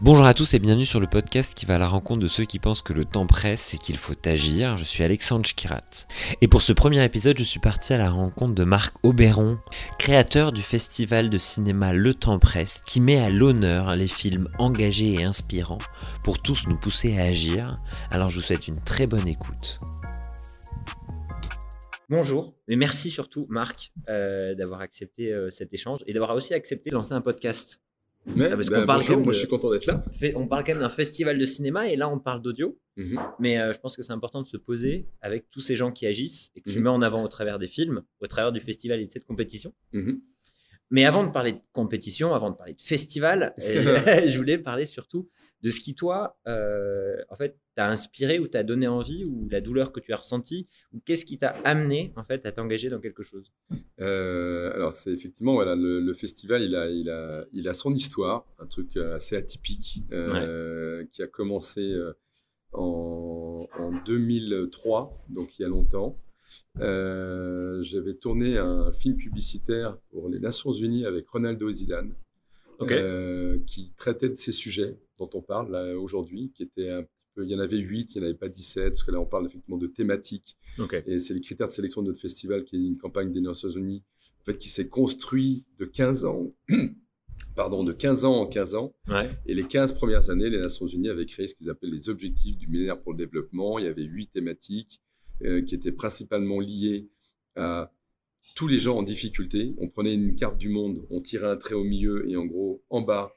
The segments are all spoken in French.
Bonjour à tous et bienvenue sur le podcast qui va à la rencontre de ceux qui pensent que le temps presse et qu'il faut agir. Je suis Alexandre Schkirat. Et pour ce premier épisode, je suis parti à la rencontre de Marc Auberon, créateur du festival de cinéma Le Temps presse, qui met à l'honneur les films engagés et inspirants pour tous nous pousser à agir. Alors je vous souhaite une très bonne écoute. Bonjour, et merci surtout Marc euh, d'avoir accepté euh, cet échange et d'avoir aussi accepté de lancer un podcast. Ah, parce bah, qu'on parle bonjour, quand même moi de- je suis content d'être là. On parle quand même d'un festival de cinéma et là on parle d'audio. Mhm. Mais euh, je pense que c'est important de se poser avec tous ces gens qui agissent et que tu Mhm. mets en avant au travers des films, au travers du festival et de cette compétition. Mhm. Mais avant de parler de compétition, avant de parler de festival, euh, je voulais parler surtout de ce qui, toi, euh, en fait, t'a inspiré ou t'a donné envie ou la douleur que tu as ressentie ou qu'est-ce qui t'a amené, en fait, à t'engager dans quelque chose? Euh, alors c'est effectivement voilà le, le festival il a il a il a son histoire un truc euh, assez atypique euh, qui a commencé en, en 2003 donc il y a longtemps. Euh, J'avais tourné un film publicitaire pour les Nations Unies avec Ronaldo Zidane euh, qui traitait de ces sujets dont on parle aujourd'hui qui étaient un petit peu il y en avait 8 il n'y en avait pas 17 parce que là on parle effectivement de thématiques et c'est les critères de sélection de notre festival, qui est une campagne des Nations Unies, en fait, qui s'est construit de 15 ans, pardon, de 15 ans en 15 ans. Ouais. Et les 15 premières années, les Nations Unies avaient créé ce qu'ils appellent les objectifs du millénaire pour le développement. Il y avait huit thématiques euh, qui étaient principalement liées à tous les gens en difficulté. On prenait une carte du monde, on tirait un trait au milieu et en gros, en bas,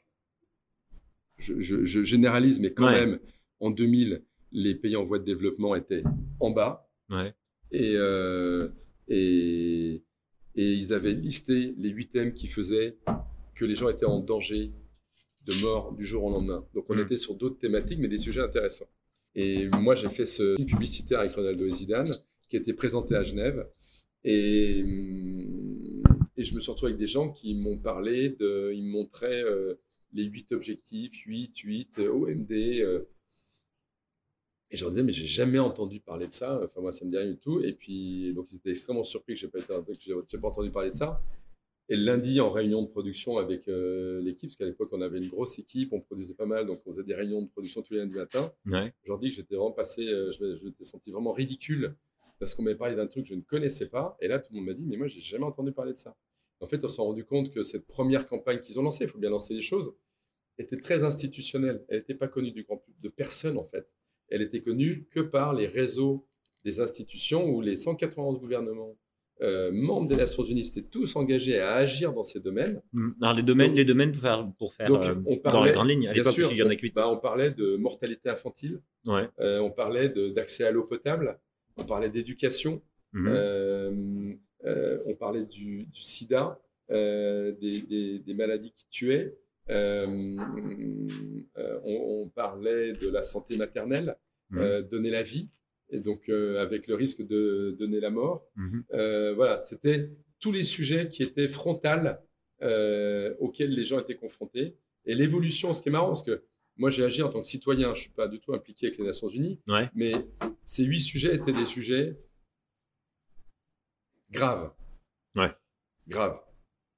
je, je- je généralise, mais quand Ouais. même, en 2000, les pays en voie de développement étaient en bas. Ouais. Et, euh, et, et ils avaient listé les huit thèmes qui faisaient que les gens étaient en danger de mort du jour au lendemain. Donc on Mm. était sur d'autres thématiques, mais des sujets intéressants. Et moi, j'ai fait ce film publicitaire avec Ronaldo et Zidane, qui était présenté à Genève. Et, hum, et je me suis retrouvé avec des gens qui m'ont parlé, de, ils me montraient euh, les huit objectifs, 8, 8, euh, OMD. euh, et je leur disais, mais j'ai jamais entendu parler de ça. Enfin, moi, ça me dit rien du tout. Et puis, donc, ils étaient extrêmement surpris que pas, j'ai- j'ai pas entendu parler de ça. Et lundi, en réunion de production avec euh, l'équipe, parce qu'à l'époque, on avait une grosse équipe, on produisait pas mal, donc on faisait des réunions de production tous les lundis matin. Ouais. Je leur dis que j'étais vraiment passé, euh, je, je m'étais senti vraiment ridicule parce qu'on m'avait parlé d'un truc que je ne connaissais pas. Et là, tout le monde m'a dit, mais moi, j'ai jamais entendu parler de ça. En fait, on s'est rendu compte que cette première campagne qu'ils ont lancée, il faut bien lancer les choses, était très institutionnelle. Elle n'était pas connue du grand public, de personne, en fait. Elle était connue que par les réseaux des institutions où les 191 gouvernements euh, membres des Nations Unies étaient tous engagés à agir dans ces domaines. Mm. Alors, les domaines, les domaines pour faire, pour faire Donc, euh, on dans parlait, les grandes lignes. À l'époque, il y en a que bah, on parlait de mortalité infantile, Ouais. euh, on parlait d'accès à l'eau potable, on parlait d'éducation, euh, on parlait du, du sida, euh, des, des- des maladies qui tuaient, euh, euh, on, on parlait de la santé maternelle, euh, donner la vie, et donc euh, avec le risque de donner la mort. Euh, voilà, c'était tous les sujets qui étaient frontales euh, auxquels les gens étaient confrontés. Et l'évolution, ce qui est marrant, parce que moi j'ai agi en tant que citoyen, je ne suis pas du tout impliqué avec les Nations Unies, Ouais. mais ces huit sujets étaient des sujets graves. Ouais. Graves.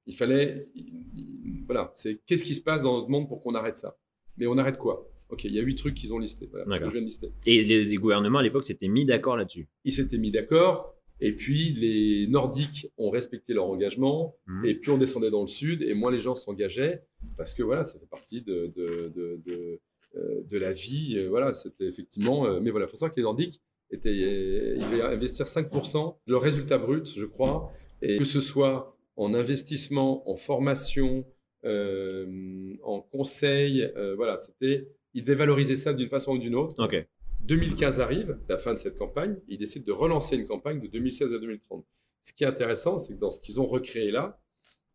Il fallait. il- il- voilà, c'est qu'est-ce qui se passe dans notre monde pour qu'on arrête ça? Mais on arrête quoi? Ok, il y a huit trucs qu'ils ont listés. Voilà, ce que D'accord. je viens de lister Et les, les gouvernements à l'époque s'étaient mis d'accord là-dessus? ils s'étaient mis d'accord. Et puis les Nordiques ont respecté leur engagement. Mhm. Et plus on descendait dans le sud, et moins les gens s'engageaient, parce que voilà, ça fait partie de, de, de, de, euh, de la vie. euh, Voilà, c'était effectivement. euh, mais voilà, il faut savoir que les Nordiques étaient, ils devaient investir 5% de leur résultat brut, je crois, et que ce soit en investissement, en formation, euh, en conseil, euh, voilà, c'était. Ils valoriser ça d'une façon ou d'une autre. Ok. 2015 arrive, la fin de cette campagne, ils décident de relancer une campagne de 2016 à 2030. Ce qui est intéressant, c'est que dans ce qu'ils ont recréé là,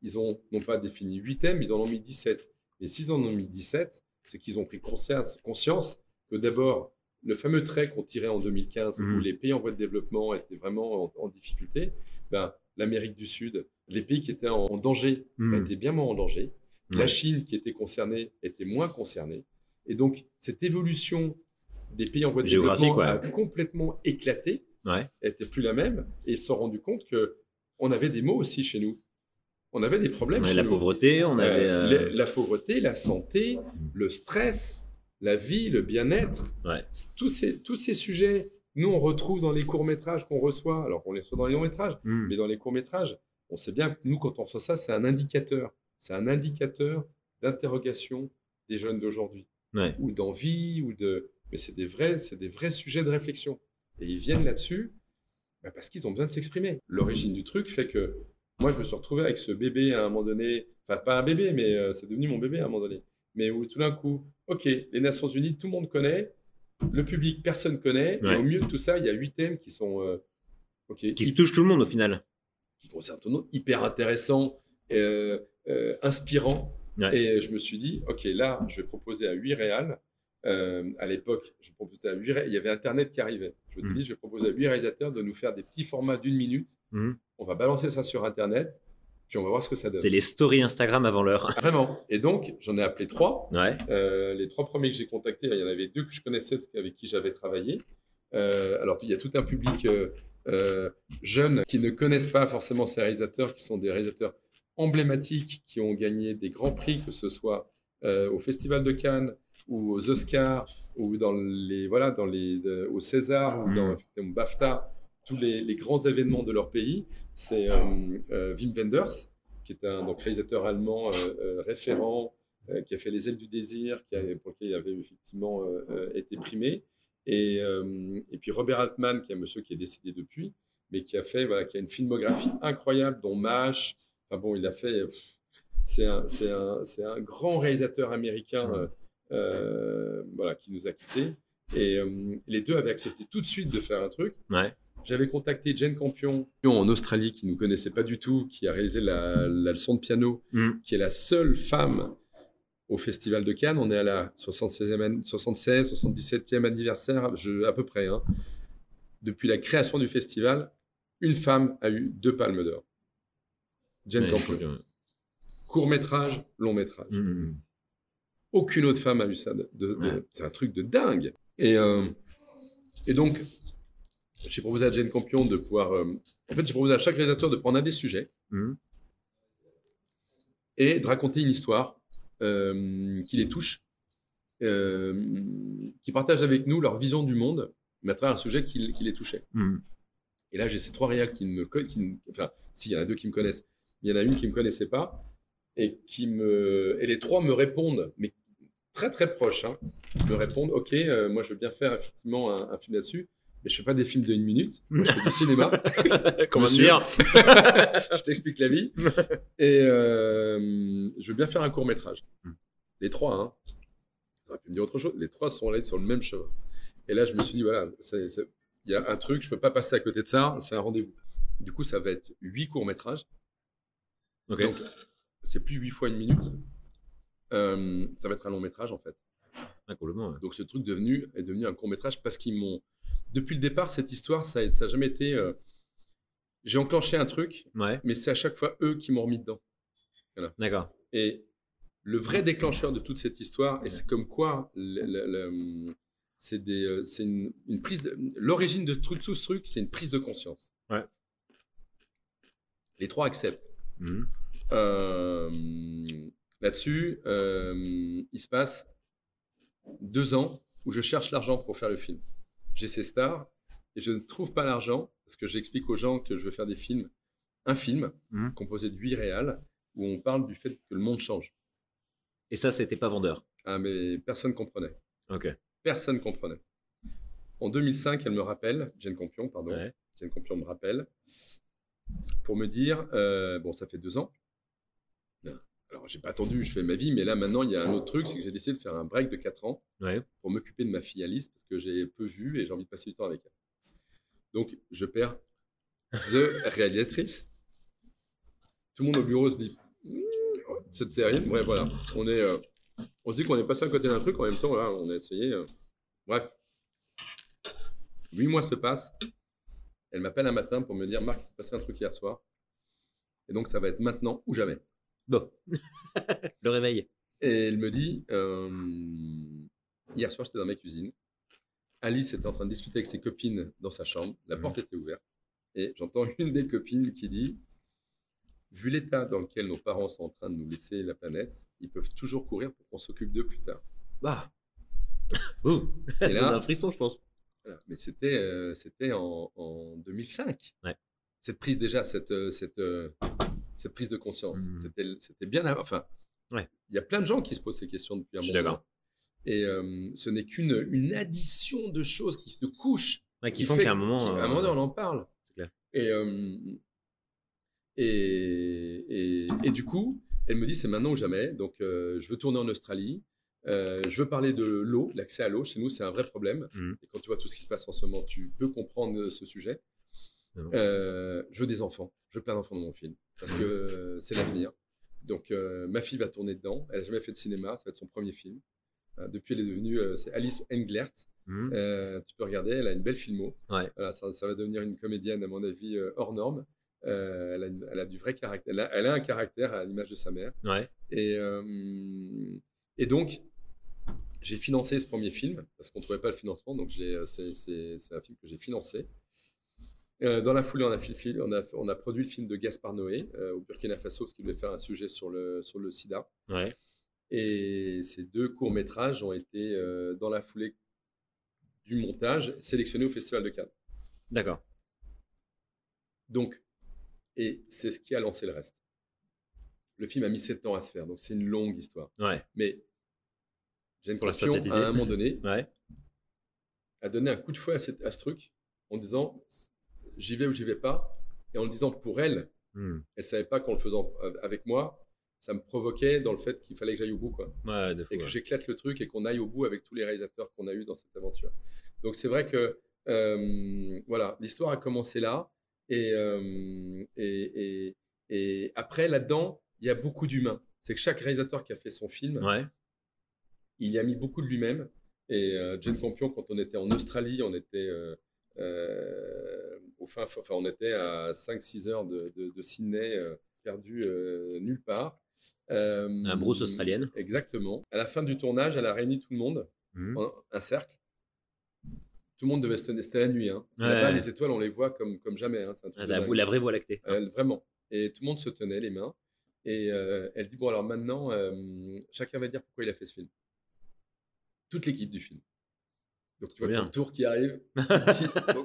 ils ont non pas défini 8 thèmes, ils en ont mis 17. Et s'ils en ont mis 17, c'est qu'ils ont pris conscience, conscience que d'abord, le fameux trait qu'on tirait en 2015, Mhm. où les pays en voie de développement étaient vraiment en, en difficulté, ben, l'Amérique du Sud, les pays qui étaient en, en danger, Mhm. ben, étaient bien moins en danger. La. Chine, qui était concernée, était moins concernée. Et donc, cette évolution des pays en voie de développement ouais. a complètement éclaté, Ouais. elle n'était plus la même, et ils se sont rendus compte que on avait des mots aussi chez nous. On avait des problèmes. On chez la nous. pauvreté, on Euh, avait. euh, la pauvreté, la santé, le stress, la vie, le bien-être. Ouais. Tous ces, tous ces sujets, nous, on retrouve dans les courts-métrages qu'on reçoit. Alors qu'on les reçoit dans les longs-métrages, hmm. mais dans les courts-métrages, on sait bien que nous, quand on reçoit ça, c'est un indicateur. C'est un indicateur d'interrogation des jeunes d'aujourd'hui, Ouais. ou d'envie, ou de. Mais c'est des vrais, c'est des vrais sujets de réflexion. Et ils viennent là-dessus bah, parce qu'ils ont besoin de s'exprimer. L'origine du truc fait que moi, je me suis retrouvé avec ce bébé à un moment donné. Enfin, pas un bébé, mais euh, c'est devenu mon bébé à un moment donné. Mais où tout d'un coup, ok, les Nations Unies, tout le monde connaît. Le public, personne connaît. Ouais. Et au milieu de tout ça, il y a huit thèmes qui sont. euh, Qui touche tout le monde au final. qui concerne tout le monde, hyper intéressant, euh, euh, inspirant. Ouais. Et je me suis dit, OK, là, je vais proposer à 8 réals. Euh, à l'époque, je proposais à 8 ré- il y avait Internet qui arrivait. Je me suis Mhm. dit, je vais proposer à 8 réalisateurs de nous faire des petits formats d'une minute. Mhm. On va balancer ça sur Internet, puis on va voir ce que ça donne. C'est les stories Instagram avant l'heure. Vraiment. Et donc, j'en ai appelé trois. Ouais. Euh, les trois premiers que j'ai contactés, il y en avait deux que je connaissais, avec qui j'avais travaillé. Euh, alors, il y a tout un public euh, jeune qui ne connaissent pas forcément ces réalisateurs, qui sont des réalisateurs emblématiques, qui ont gagné des grands prix, que ce soit au Festival de Cannes ou aux Oscars ou dans les voilà dans les au César ou dans Mm. effectivement, BAFTA, tous les, grands événements de leur pays. C'est euh, euh, Wim Wenders, qui est un donc, réalisateur allemand euh, référent, qui a fait Les ailes du désir, pour lequel il avait effectivement été primé. Et, puis Robert Altman, qui est un monsieur qui est décédé depuis, mais qui a fait, voilà, qui a une filmographie incroyable, dont MASH. Enfin bon, il a fait. C'est un, un, un grand réalisateur américain voilà, qui nous a quittés. Et les deux avaient accepté tout de suite de faire un truc. Ouais. J'avais contacté Jane Campion en Australie, qui ne nous connaissait pas du tout, qui a réalisé la, la leçon de piano, Hmm. qui est la seule femme au Festival de Cannes. On est à la 76e, an- 76, 77e anniversaire, je- à peu près. hein. Depuis la création du festival, une femme a eu deux palmes d'or. Jane Ouais, Campion. Court métrage, long métrage. Hmm. Aucune autre femme a eu ça. de- de- de- Ouais. C'est un truc de dingue. Et, euh, et donc, j'ai proposé à Jane Campion de pouvoir. euh, en fait, j'ai proposé à chaque réalisateur de prendre un des sujets Hmm. et de raconter une histoire euh, qui les touche, euh, qui partagent avec nous leur vision du monde, mais à travers un sujet qui, qui les touchait. Hmm. Et là, j'ai ces trois réals qui me co- qui ne- enfin, si, il y en a deux qui me connaissent, il y en a une qui ne me connaissait pas, et qui me, et les trois me répondent, mais très très proches, hein, me répondent, ok, moi je veux bien faire effectivement un, un film là-dessus, mais je fais pas des films de une minute, moi je fais du cinéma, Comment dire je t'explique la vie, et euh, je veux bien faire un court métrage. Hmm. Les trois, hein, ça aurait pu me dire autre chose, les trois sont allés sur le même chemin. Et là, je me suis dit, voilà, il y a un truc, je peux pas passer à côté de ça, c'est un rendez-vous. Du coup, ça va être huit courts métrages. Ok. Donc, c'est plus 8 fois une minute. Euh, ça va être un long métrage en fait. Ah, ouais. Donc ce truc devenu, est devenu un court métrage parce qu'ils m'ont. Depuis le départ, cette histoire, ça n'a jamais été. euh, J'ai enclenché un truc, Ouais, mais c'est à chaque fois eux qui m'ont remis dedans. d'accord. Et le vrai déclencheur de toute cette histoire, et c'est comme quoi c'est euh, c'est une, une prise. de- L'origine de tout, tout ce truc, c'est une prise de conscience. Ouais. Les trois acceptent. Hmm. Euh, Là-dessus, euh, il se passe deux ans où je cherche l'argent pour faire le film. J'ai ces stars et je ne trouve pas l'argent parce que j'explique aux gens que je veux faire des films, un film Mhm. composé de huit réals où on parle du fait que le monde change. Et ça, c'était pas vendeur. Ah, mais personne comprenait. Ok. Personne comprenait. En 2005, elle me rappelle, Jane Campion, pardon, Ouais. Jane Campion me rappelle, pour me dire, euh, bon, ça fait deux ans. J'ai pas attendu, je fais ma vie, mais là, maintenant, il y a un autre truc, c'est que j'ai décidé de faire un break de quatre ans Ouais. pour m'occuper de ma fille Alice, parce que j'ai peu vu et j'ai envie de passer du temps avec elle. Donc, je perds The réalisatrice. Tout le monde au bureau se dit, Hmm, c'est terrible. Ouais, voilà. On, est, euh, on se dit qu'on est passé à côté d'un truc, en même temps, voilà, on a essayé. euh. Bref. Huit mois se passent. Elle m'appelle un matin pour me dire, Marc, il s'est passé un truc hier soir. Et donc, ça va être maintenant ou jamais. Bon. le réveil. Et elle me dit, euh, hier soir, j'étais dans ma cuisine. Alice était en train de discuter avec ses copines dans sa chambre. La Mhm. porte était ouverte. Et j'entends une des copines qui dit, vu l'état dans lequel nos parents sont en train de nous laisser la planète, ils peuvent toujours courir pour qu'on s'occupe d'eux plus tard. Bah. Ouh. Et là- un frisson, je pense. Mais c'était euh, c'était en, en 2005. Ouais. Cette prise déjà, cette, euh, cette, euh, cette prise de conscience. Mhm. C'était C'était bien avant. Enfin, Ouais. il y a plein de gens qui se posent ces questions depuis un Je moment. Et euh, ce n'est qu'une une addition de choses, qui, de couches. Ouais, qui qui font fait qu'à un moment. qui- à un euh, moment donné, on en parle. c'est clair. Et, euh, et, et, et du coup, elle me dit c'est maintenant ou jamais. Donc, euh, je veux tourner en Australie. Euh, je veux parler de l'eau, l'accès à l'eau. Chez nous, c'est un vrai problème. Mhm. Et quand tu vois tout ce qui se passe en ce moment, tu peux comprendre ce sujet. Bon. Euh, je veux des enfants. Je veux plein d'enfants dans mon film. Parce que euh, c'est l'avenir. Donc, euh, ma fille va tourner dedans. Elle n'a jamais fait de cinéma. Ça va être son premier film. Euh, depuis, elle est devenue. euh, c'est Alice Englert. Euh, tu peux regarder, elle a une belle filmo. Ouais. Voilà, ça, ça va devenir une comédienne, à mon avis, euh, hors norme. Euh, elle, a une- elle a du vrai caractère. Elle a, elle a un caractère à l'image de sa mère. Ouais. Et, euh, et donc, j'ai financé ce premier film parce qu'on ne trouvait pas le financement. Donc, euh, c'est un film que j'ai financé. Euh, dans la foulée, on a, on, a, on a produit le film de Gaspard Noé euh, au Burkina Faso parce qu'il devait faire un sujet sur le, sur le sida. Ouais. Et ces deux courts-métrages ont été, euh, dans la foulée du montage, sélectionnés au Festival de Cannes. D'accord. Donc, et c'est ce qui a lancé le reste. Le film a mis sept ans à se faire, donc c'est une longue histoire. Ouais. Mais Jane Campion, à un moment donné, Ouais. a donné un coup de fouet à, cette- à ce truc en disant j'y vais ou j'y vais pas. Et en le disant pour elle, Mhm. elle savait pas qu'en le faisant avec moi, ça me provoquait dans le fait qu'il fallait que j'aille au bout. Quoi. Ouais, et que ouais. j'éclate le truc et qu'on aille au bout avec tous les réalisateurs qu'on a eu dans cette aventure. Donc c'est vrai que euh, voilà, l'histoire a commencé là et, euh, et, et, et après là-dedans, il y a beaucoup d'humains. C'est que chaque réalisateur qui a fait son film, Ouais. il y a mis beaucoup de lui-même. Et euh, Jane Campion, quand on était en Australie, on était euh, euh, au fin, enfin on était à 5-6 heures de, de, de Sydney, euh, perdu euh, nulle part. Euh, Un brousse australienne. Exactement. À la fin du tournage, elle a réuni tout le monde Mhm. en un cercle. Tout le monde devait se tenir. C'était la nuit. Hein. Ouais, Là-bas, ouais. les étoiles, on les voit comme, comme jamais. Hein. C'est un truc Ah, La, la vraie voie lactée. Vraiment. Et tout le monde se tenait les mains. Et euh, elle dit Bon, alors maintenant, euh, chacun va dire pourquoi il a fait ce film. Toute l'équipe du film. Donc, tu vois ton tour qui arrive. euh,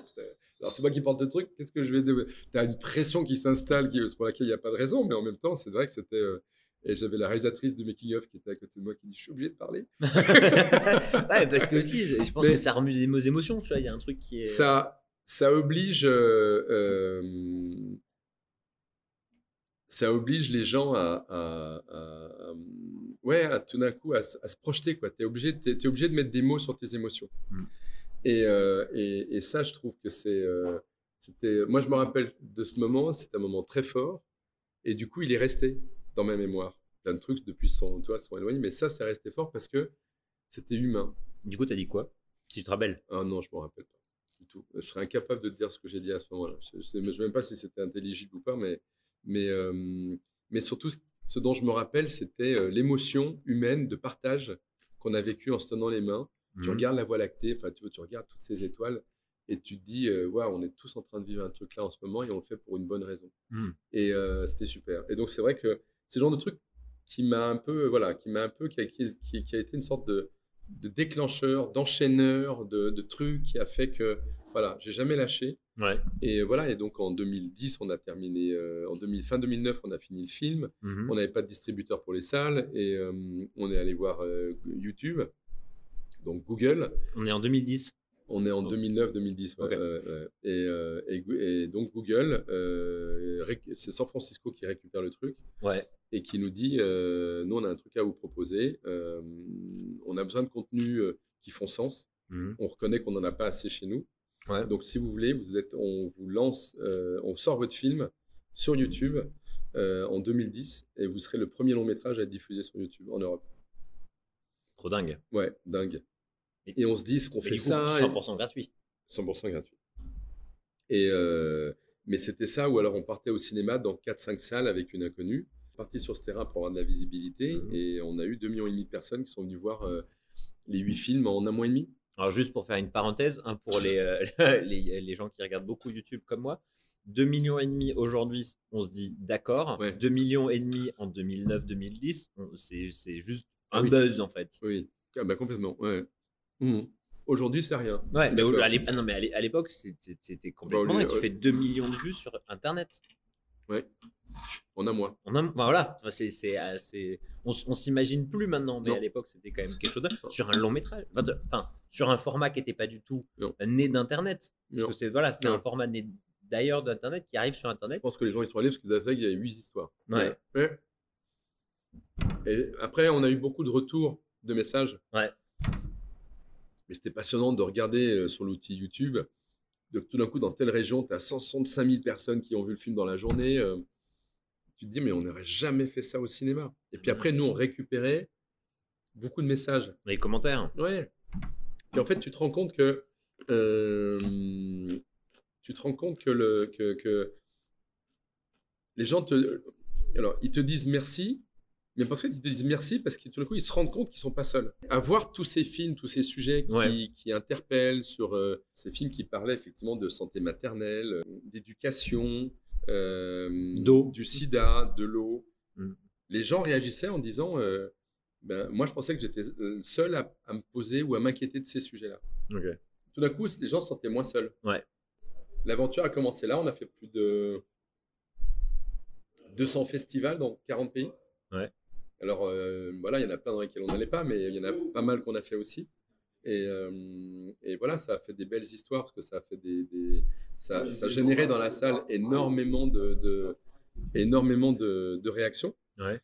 alors, c'est moi qui porte le truc. Qu'est-ce que je vais. Tu as une pression qui s'installe, qui, pour laquelle il n'y a pas de raison. Mais en même temps, c'est vrai que c'était. euh, et j'avais la réalisatrice du making-of qui était à côté de moi qui dit Je suis obligé de parler. ouais, parce que aussi, je pense Mais- que ça remue des mo- émotions, tu vois. Il y a un truc qui est. ça, ça oblige, euh, euh, ça oblige les gens à, à- à- à- ouais, à tout d'un coup à, se projeter obligé, t'es, t'es obligé de mettre des mots sur tes émotions. Mm. Et, euh, et, et ça, je trouve que c'est, euh, c'était, moi je me rappelle de ce moment, c'était un moment très fort. Et du coup, il est resté dans ma mémoire. Plein de trucs depuis son, toi, sont éloignés, mais ça, c'est resté fort parce que c'était humain. Du coup, t'as dit quoi? Si tu te rappelles? Ah non, je me rappelle pas du tout. Je serais incapable de te dire ce que j'ai dit à ce moment-là. Je ne sais, même pas si c'était intelligible ou pas, mais, mais, euh, mais surtout, ce- dont je me rappelle, c'était l'émotion humaine de partage qu'on a vécu en se tenant les mains. Tu Mhm. regardes la Voie lactée, enfin, tu, vois, tu regardes toutes ces étoiles et tu te dis, euh, on est tous en train de vivre un truc là en ce moment et on le fait pour une bonne raison. Mhm. Et euh, c'était super. Et donc, c'est vrai que c'est le genre de truc qui m'a un peu, voilà, qui m'a un peu, qui a, qui- qui- qui a été une sorte de, de déclencheur, d'enchaîneur, de, de truc qui a fait que, voilà, j'ai jamais lâché. Ouais. Et voilà, et donc en 2010, on a terminé, euh, en 2000, fin 2009, on a fini le film. Mhm. On n'avait pas de distributeur pour les salles et euh, on est allé voir euh, YouTube, donc Google. On est en 2010. On est en Oh. 2009-2010. ouais, Ok. ouais, ouais. Et, euh, et donc Google, euh, c'est San Francisco qui récupère le truc Ouais. et qui nous dit euh, nous on a un truc à vous proposer on a besoin de contenus qui font sens Mhm. on reconnaît qu'on n'en a pas assez chez nous Ouais. donc si vous voulez vous êtes on vous lance on sort votre film sur YouTube en 2010 et vous serez le premier long métrage à être diffusé sur YouTube en Europe Trop dingue. ouais dingue Et- et on se dit ce qu'on fait du coup, ça et- 100% gratuit. 100% gratuit. Et euh, mais c'était ça, ou alors on partait au cinéma dans 4-5 salles avec une inconnue. Parti sur ce terrain pour avoir de la visibilité Mhm. et on a eu 2,5 millions de personnes qui sont venues voir euh, les 8 films en un mois et demi. Alors juste pour faire une parenthèse, hein, pour les, euh, les, les gens qui regardent beaucoup YouTube comme moi, 2 millions et demi aujourd'hui, on se dit d'accord. Ouais. 2 millions et demi en 2009-2010, on- c'est juste Ah un oui. buzz en fait. Oui, Ah, bah, complètement. Ouais. Mhm. Aujourd'hui, c'est rien. Ouais, mais, à l'ép- ah non, mais à l'é- à l'époque, c'était complètement. Bah, et tu ouais. fais 2 millions de vues sur Internet. Ouais. On a moins. On a- voilà, c'est, euh, c'est- on, on s'imagine plus maintenant, mais Non. à l'époque, c'était quand même quelque chose de... Sur un long métrage, enfin, sur un format qui n'était pas du tout Non. né d'Internet. Parce que c'est, voilà, c'est un format né d'ailleurs d'Internet qui arrive sur Je Internet. pense que les gens ils sont allés parce qu'ils savaient qu'il y avait huit histoires. Ouais. Ouais. Et après, on a eu beaucoup de retours de messages. Ouais. Mais c'était passionnant de regarder euh, sur l'outil YouTube. De, tout d'un coup, dans telle région, tu as 165 000 personnes qui ont vu le film dans la journée. euh, tu te dis, mais on n'aurait jamais fait ça au cinéma. Et puis après, nous, on récupérait beaucoup de messages. Les commentaires. Ouais. Et en fait, tu te rends compte que euh, tu te rends compte que le que, que les gens te alors ils te disent merci, mais parce qu'ils disent merci parce que tout d'un coup ils se rendent compte qu'ils sont pas seuls. À voir tous ces films, tous ces sujets qui, Ouais. qui interpellent sur euh, ces films qui parlaient effectivement de santé maternelle, euh, d'éducation, euh, D'eau. du SIDA, de l'eau. Mm. Les gens réagissaient en disant euh, ben, moi, je pensais que j'étais seul à, à me poser ou à m'inquiéter de ces sujets-là. Tout d'un coup, les gens se sentaient moins seuls. Ouais. L'aventure a commencé là. On a fait plus de 200 festivals dans 40 pays. Ouais. Alors, euh, voilà, il y en a plein dans lesquels on n'allait pas, mais il y en a pas mal qu'on a fait aussi. Et, euh, et voilà, ça a fait des belles histoires parce que ça a fait des, des- ça, ça dans la salle énormément de, de- énormément de, de réactions. Ouais.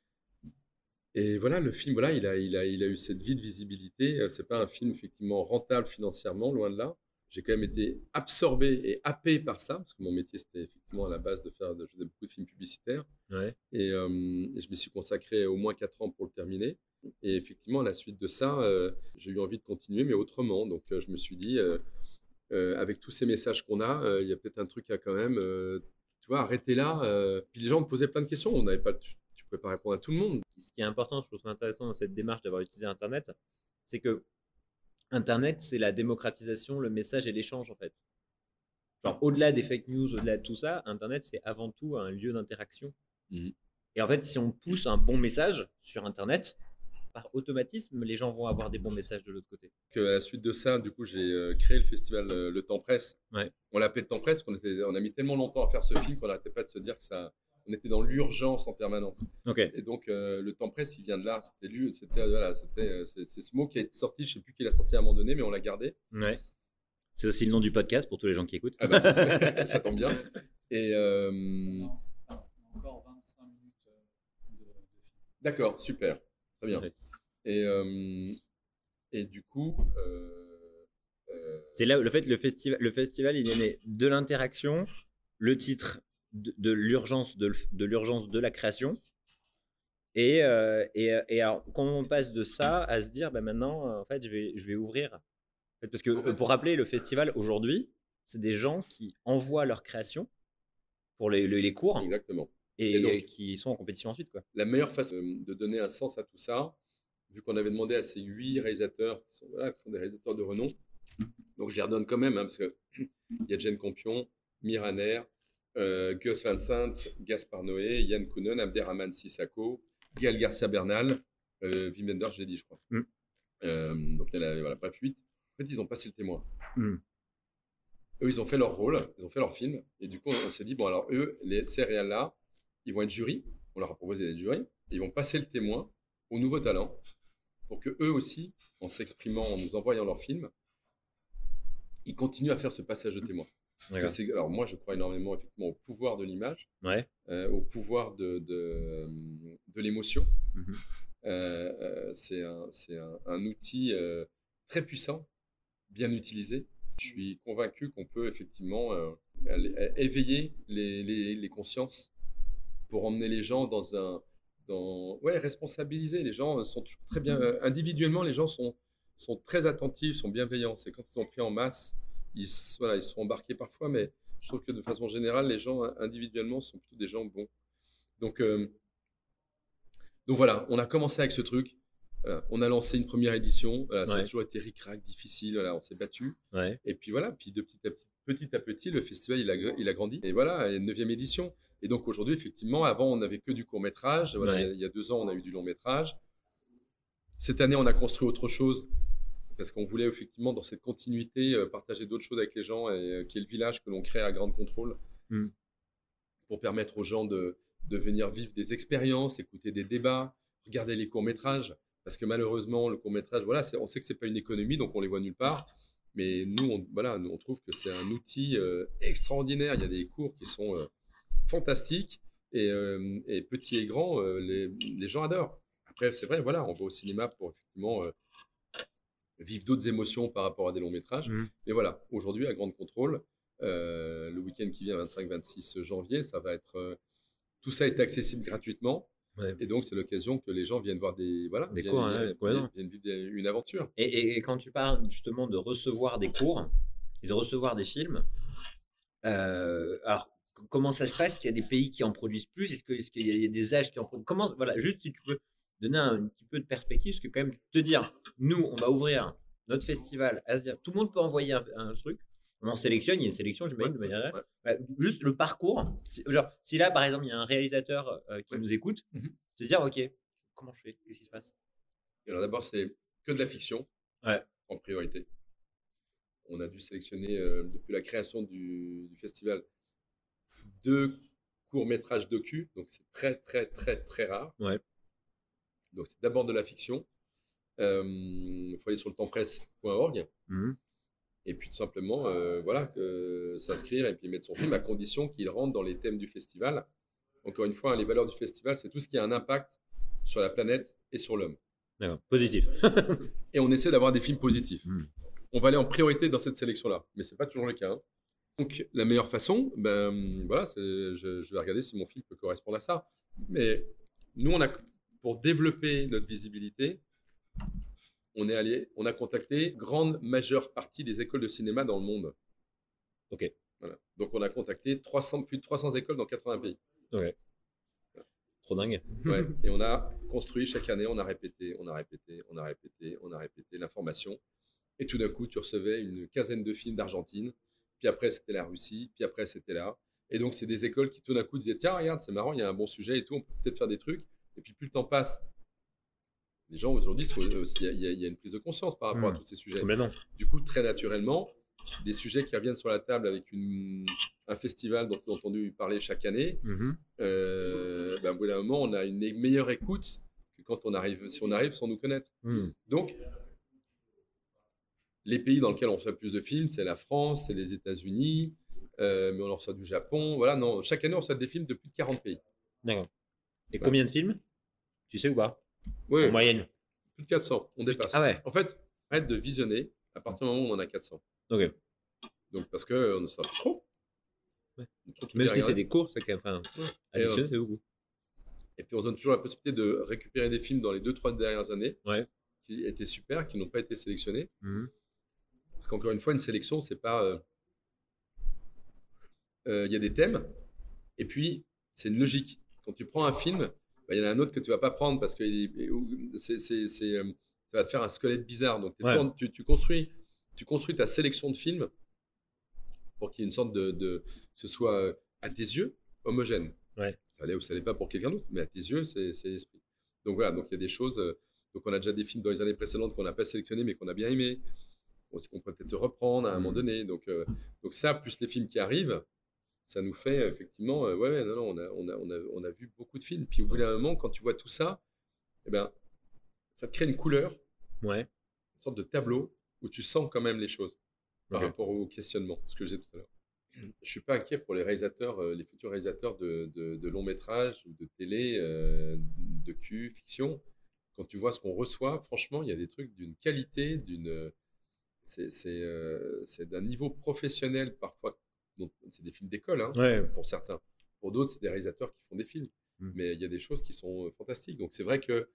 Et voilà, le film, voilà, il a, il a, il a eu cette vide visibilité. Euh, C'est pas un film effectivement rentable financièrement, loin de là. J'ai quand même été absorbé et happé par ça, parce que mon métier c'était effectivement à la base de faire, de, je faisais beaucoup de films publicitaires. Ouais. Et, euh, et je m'y suis consacré au moins 4 ans pour le terminer. Et effectivement, à la suite de ça, euh, j'ai eu envie de continuer, mais autrement. Donc, euh, je me suis dit, avec tous ces messages qu'on a, il y a peut-être un truc à quand même, tu vois, arrêter là. Puis les gens me posaient plein de questions. On n'avait pas, tu, tu pouvais pas répondre à tout le monde. Ce qui est important, je trouve ça intéressant dans cette démarche d'avoir utilisé Internet, c'est que Internet, c'est la démocratisation, le message et l'échange en fait. Genre, au-delà des fake news, au-delà de tout ça, Internet, c'est avant tout un lieu d'interaction. Mhm. Et en fait, si on pousse un bon message sur Internet, par automatisme, les gens vont avoir des bons messages de l'autre côté. Que à la suite de ça, du coup, j'ai euh, créé le festival euh, Le Temps Presse. Ouais. On l'appelait Le Temps Presse parce qu'on était, on a mis tellement longtemps à faire ce film qu'on n'arrêtait pas de se dire que ça, on était dans l'urgence en permanence. Ok. Et donc, euh, le temps presse, il vient de là. C'était lu, c'était, voilà, c'était, euh, c'est, c'est ce mot qui a été sorti. Je sais plus qui l'a sorti à un moment donné, mais on l'a gardé. Ouais. C'est aussi le nom du podcast pour tous les gens qui écoutent. Ah bah, ça, tombe bien. Et euh, Encore 25 minutes euh, de, de film. D'accord, super, très bien. Ouais. Et euh, et du coup, euh, euh, C'est là où le fait le festival, le festival, il est né de l'interaction, le titre de, de l'urgence de, l'urgence de la création. Et, euh, et, et alors, quand on passe de ça à se dire, bah maintenant, en fait, je vais, je vais ouvrir. Parce que pour rappeler, le festival aujourd'hui, c'est des gens qui envoient leur création pour les, les, les cours exactement. Et, Et donc- euh, qui sont en compétition ensuite. Quoi. La meilleure façon de- donner un sens à tout ça, vu qu'on avait demandé à ces huit réalisateurs qui sont, voilà, qui sont des réalisateurs de renom, donc je les redonne quand même, hein, parce que il y a Jane Campion, Miraner, euh, Gus Van Sant, Gaspard Noé, Yann Kounen, Abderrahman Sissako, Gaël Garcia Bernal, euh, Wim Wenders, je l'ai dit, je crois. Mm. Euh, donc il y en a, voilà, bref, huit. En fait, ils ont passé le témoin. Mm. Eux, ils ont fait leur rôle, ils ont fait leur film, et du coup, on, on s'est dit, bon, alors eux, les, ces réals-là, ils vont être jury, on leur a proposé d'être jury, et ils vont passer le témoin aux nouveaux talents, pour que eux aussi, en s'exprimant, en nous envoyant leur film, ils continuent à faire ce passage de témoin. Que c'est- alors moi, je crois énormément effectivement au pouvoir de l'image, Ouais. euh, au pouvoir de, de, de l'émotion. Mhm. Euh, euh, c'est un, un, un outil euh, très puissant, bien utilisé. Je suis convaincu qu'on peut effectivement euh, éveiller les, les, les consciences pour emmener les gens dans un... Dans, ouais, responsabiliser. Les gens sont toujours très bien... euh, individuellement, les gens sont, sont très attentifs, sont bienveillants. C'est quand ils sont pris en masse, ils, voilà, ils sont embarqués parfois, mais je trouve que de façon générale, les gens euh, individuellement sont plutôt des gens bons. Donc, euh, donc voilà, on a commencé avec ce truc. Voilà, on a lancé une première édition. Voilà, Ça a Ouais. toujours été ric-rac, difficile. Voilà, on s'est battu. Ouais. Et puis voilà, puis de petit à petit, petit à petit, le festival, il a, il a grandi. Et voilà, une neuvième édition. Et donc aujourd'hui, effectivement, avant, on n'avait que du court métrage. Voilà, Ouais. il y a- il y a deux ans, on a eu du long métrage. Cette année, on a construit autre chose parce qu'on voulait effectivement, dans cette continuité, euh, partager d'autres choses avec les gens, et, euh, qui est le village que l'on crée à Grande Contrôle, Mm. pour permettre aux gens de, de venir vivre des expériences, écouter des débats, regarder les courts-métrages. Parce que malheureusement, le court-métrage, voilà, on sait que c'est pas une économie, donc on les voit nulle part. Mais nous, on, voilà, nous, on trouve que c'est un outil euh, extraordinaire. Il y a des cours qui sont euh, fantastiques. Et, euh, et petits et grands, les, les gens adorent. Après, c'est vrai, voilà, on va au cinéma pour effectivement vivre d'autres émotions par rapport à des longs métrages. Mhm. Mais voilà, aujourd'hui, à Grande Contrôle, le week-end qui vient, 25-26 janvier, ça va être. tout ça est accessible gratuitement. Ouais. Et donc, c'est l'occasion que les gens viennent voir des. Voilà, Des viennent- cours, hein, viennent- vivre des- une aventure. Et, et- et quand tu parles justement de recevoir des cours et de recevoir des films, euh, alors comment ça se passe? Est-ce qu'il y a des pays qui en produisent plus? Est-ce qu'il y a des âges qui en produisent? Comment Voilà, juste si tu peux donner un, un petit peu de perspective, parce que quand même te dire, nous, on va ouvrir notre festival, à se dire, tout le monde peut envoyer un, un truc. On sélectionne, il y a une sélection, j'imagine, de Ouais, manière ouais. Bah, juste le parcours. Si- Genre, si là, par exemple, il y a un réalisateur euh, qui Ouais. nous écoute, Mhm. se dire, ok, comment je fais? Qu'est-ce qui se passe? Alors, d'abord, c'est que de la fiction en priorité. On a dû sélectionner, euh, depuis la création du, du festival, deux courts-métrages docu. Donc, c'est très, très, très, très rare. Donc, c'est d'abord de la fiction. Il faut aller sur le tempspresse.org. Mhm. Et puis tout simplement, euh, voilà, que- s'inscrire et puis mettre son film à condition qu'il rentre dans les thèmes du festival. Encore une fois, hein, les valeurs du festival, c'est tout ce qui a un impact sur la planète et sur l'homme. D'accord, positif. Et on essaie d'avoir des films positifs. Mm. On va aller en priorité dans cette sélection-là, mais c'est pas toujours le cas. hein. Donc la meilleure façon, ben voilà, je, je vais regarder si mon film peut correspondre à ça. Mais nous, on a pour développer notre visibilité, on est allé, on a contacté grande majeure partie des écoles de cinéma dans le monde. Ok. Voilà. Donc on a contacté 300, plus de 300 écoles dans 80 pays. Trop dingue. Ouais. Et on a construit chaque année, on a répété, on a répété, on a répété, on a répété l'information. Et tout d'un coup, tu recevais une quinzaine de films d'Argentine. Puis après, c'était la Russie. Puis après, c'était là. Et donc, c'est des écoles qui tout d'un coup disaient Tiens, regarde, c'est marrant, il y a un bon sujet et tout, on peut peut-être faire des trucs. Et puis, plus le temps passe, les gens aujourd'hui, il y, a- y y une prise de conscience par rapport à tous ces sujets. Complètement. Du coup, très naturellement, des sujets qui reviennent sur la table avec une- un festival dont on a entendu parler chaque année, Mhm. euh, ben, au bout d'un moment, on a une meilleure écoute que quand on arrive, si on arrive sans nous connaître. Mhm. Donc, les pays dans lesquels on reçoit le plus de films, c'est la France, c'est les États-Unis, euh, mais on en reçoit du Japon. Voilà, non, chaque année, on reçoit des films de plus de 40 pays. D'accord. Et combien de films? Tu sais ou pas? Oui, En moyenne. plus de 400, on dépasse. Ah ouais. En fait, arrête de visionner à partir du moment où on a 400. Ok. Donc, parce que euh, fait trop. Ouais. Trop Même si c'est des cours, c'est. Enfin, Ouais. euh, c'est beaucoup. Et puis on donne toujours la possibilité de récupérer des films dans les deux, trois dernières années Ouais. qui étaient super, qui n'ont pas été sélectionnés. Mhm. Parce qu'encore une fois, une sélection, c'est pas. euh, euh, Il y a des thèmes, et puis c'est une logique. Quand tu prends un film, bah, il y en a un autre que tu vas pas prendre parce que c'est, c'est- c'est, euh, ça va te faire un squelette bizarre. Donc t'es Ouais. toujours- tu, tu construis, tu construis ta sélection de films pour qu'il y ait une sorte de, de- que ce soit euh, à tes yeux homogène. Ouais. Ça l'est ou ça l'est pas pour quelqu'un d'autre, mais à tes yeux, c'est, c'est l'esprit. Donc voilà, donc il y a des choses. euh, donc on a déjà des films dans les années précédentes qu'on n'a pas sélectionnés mais qu'on a bien aimés aussi qu'on peut peut-être reprendre à un moment Mhm. donné. Donc, euh, donc ça, plus les films qui arrivent, ça nous fait euh, effectivement, euh, ouais, non, non, on a, on, a, on, a, on a vu beaucoup de films. Puis au bout d'un moment, quand tu vois tout ça, eh ben, ça te crée une couleur, Ouais. une sorte de tableau où tu sens quand même les choses par rapport au questionnement, ce que je disais tout à l'heure. Je suis pas inquiet pour les réalisateurs, euh, les futurs réalisateurs de, de, de longs métrages ou de télé, euh, de Q, fiction. Quand tu vois ce qu'on reçoit, franchement, il y a des trucs d'une qualité, d'une, c'est, c'est, euh, c'est d'un niveau professionnel parfois. C'est des films d'école, hein, Ouais. pour certains. Pour d'autres, c'est des réalisateurs qui font des films. Mm. Mais il y a des choses qui sont euh, fantastiques. Donc c'est vrai que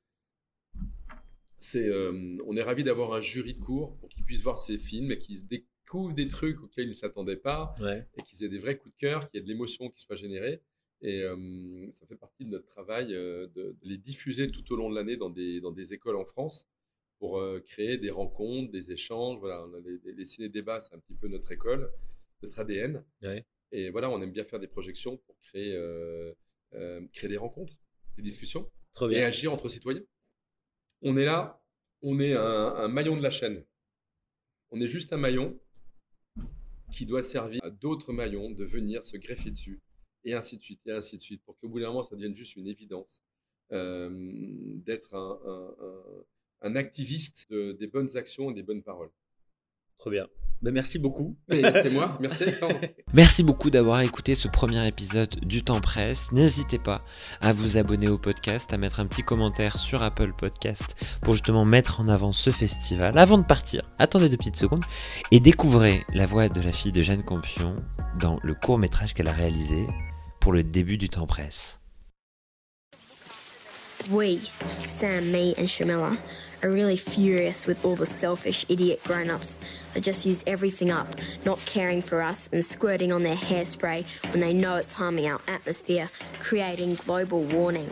c'est, euh, on est ravi d'avoir un jury de cours pour qu'ils puissent voir ces films et qu'ils se découvrent des trucs auxquels ils ne s'attendaient pas Ouais. et qu'ils aient des vrais coups de cœur, qu'il y ait de l'émotion qui soit générée. Et euh, ça fait partie de notre travail euh, de, de les diffuser tout au long de l'année dans des, dans des écoles en France pour créer des rencontres, des échanges. Voilà, on a les, les- les ciné-débats, c'est un petit peu notre école. Notre ADN. Ouais. Et voilà, on aime bien faire des projections pour créer, euh, euh, créer des rencontres, des discussions Trop et agir entre citoyens. On est là, on est un, un maillon de la chaîne. On est juste un maillon qui doit servir à d'autres maillons de venir se greffer dessus, et ainsi de suite, et ainsi de suite, pour qu'au bout d'un moment, ça devienne juste une évidence euh, d'être un- un activiste de- des bonnes actions et des bonnes paroles. Trop bien. Ben, merci beaucoup. C'est moi, merci Alexandre. Merci beaucoup d'avoir écouté ce premier épisode du Temps Presse. N'hésitez pas à vous abonner au podcast, à mettre un petit commentaire sur Apple Podcast pour justement mettre en avant ce festival. Avant de partir, attendez deux petites secondes et découvrez la voix de la fille de Jeanne Campion dans le court métrage qu'elle a réalisé pour le début du Temps Presse. We, Sam, me, and Shamila, are really furious with all the selfish idiot grown ups that just use everything up, not caring for us and squirting on their hairspray when they know it's harming our atmosphere, creating global warming.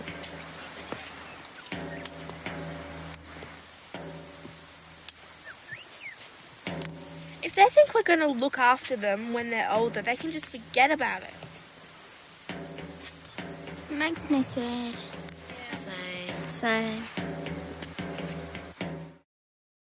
If they think we're going to look after them when they're older, they can just forget about it. Makes me sad. សែន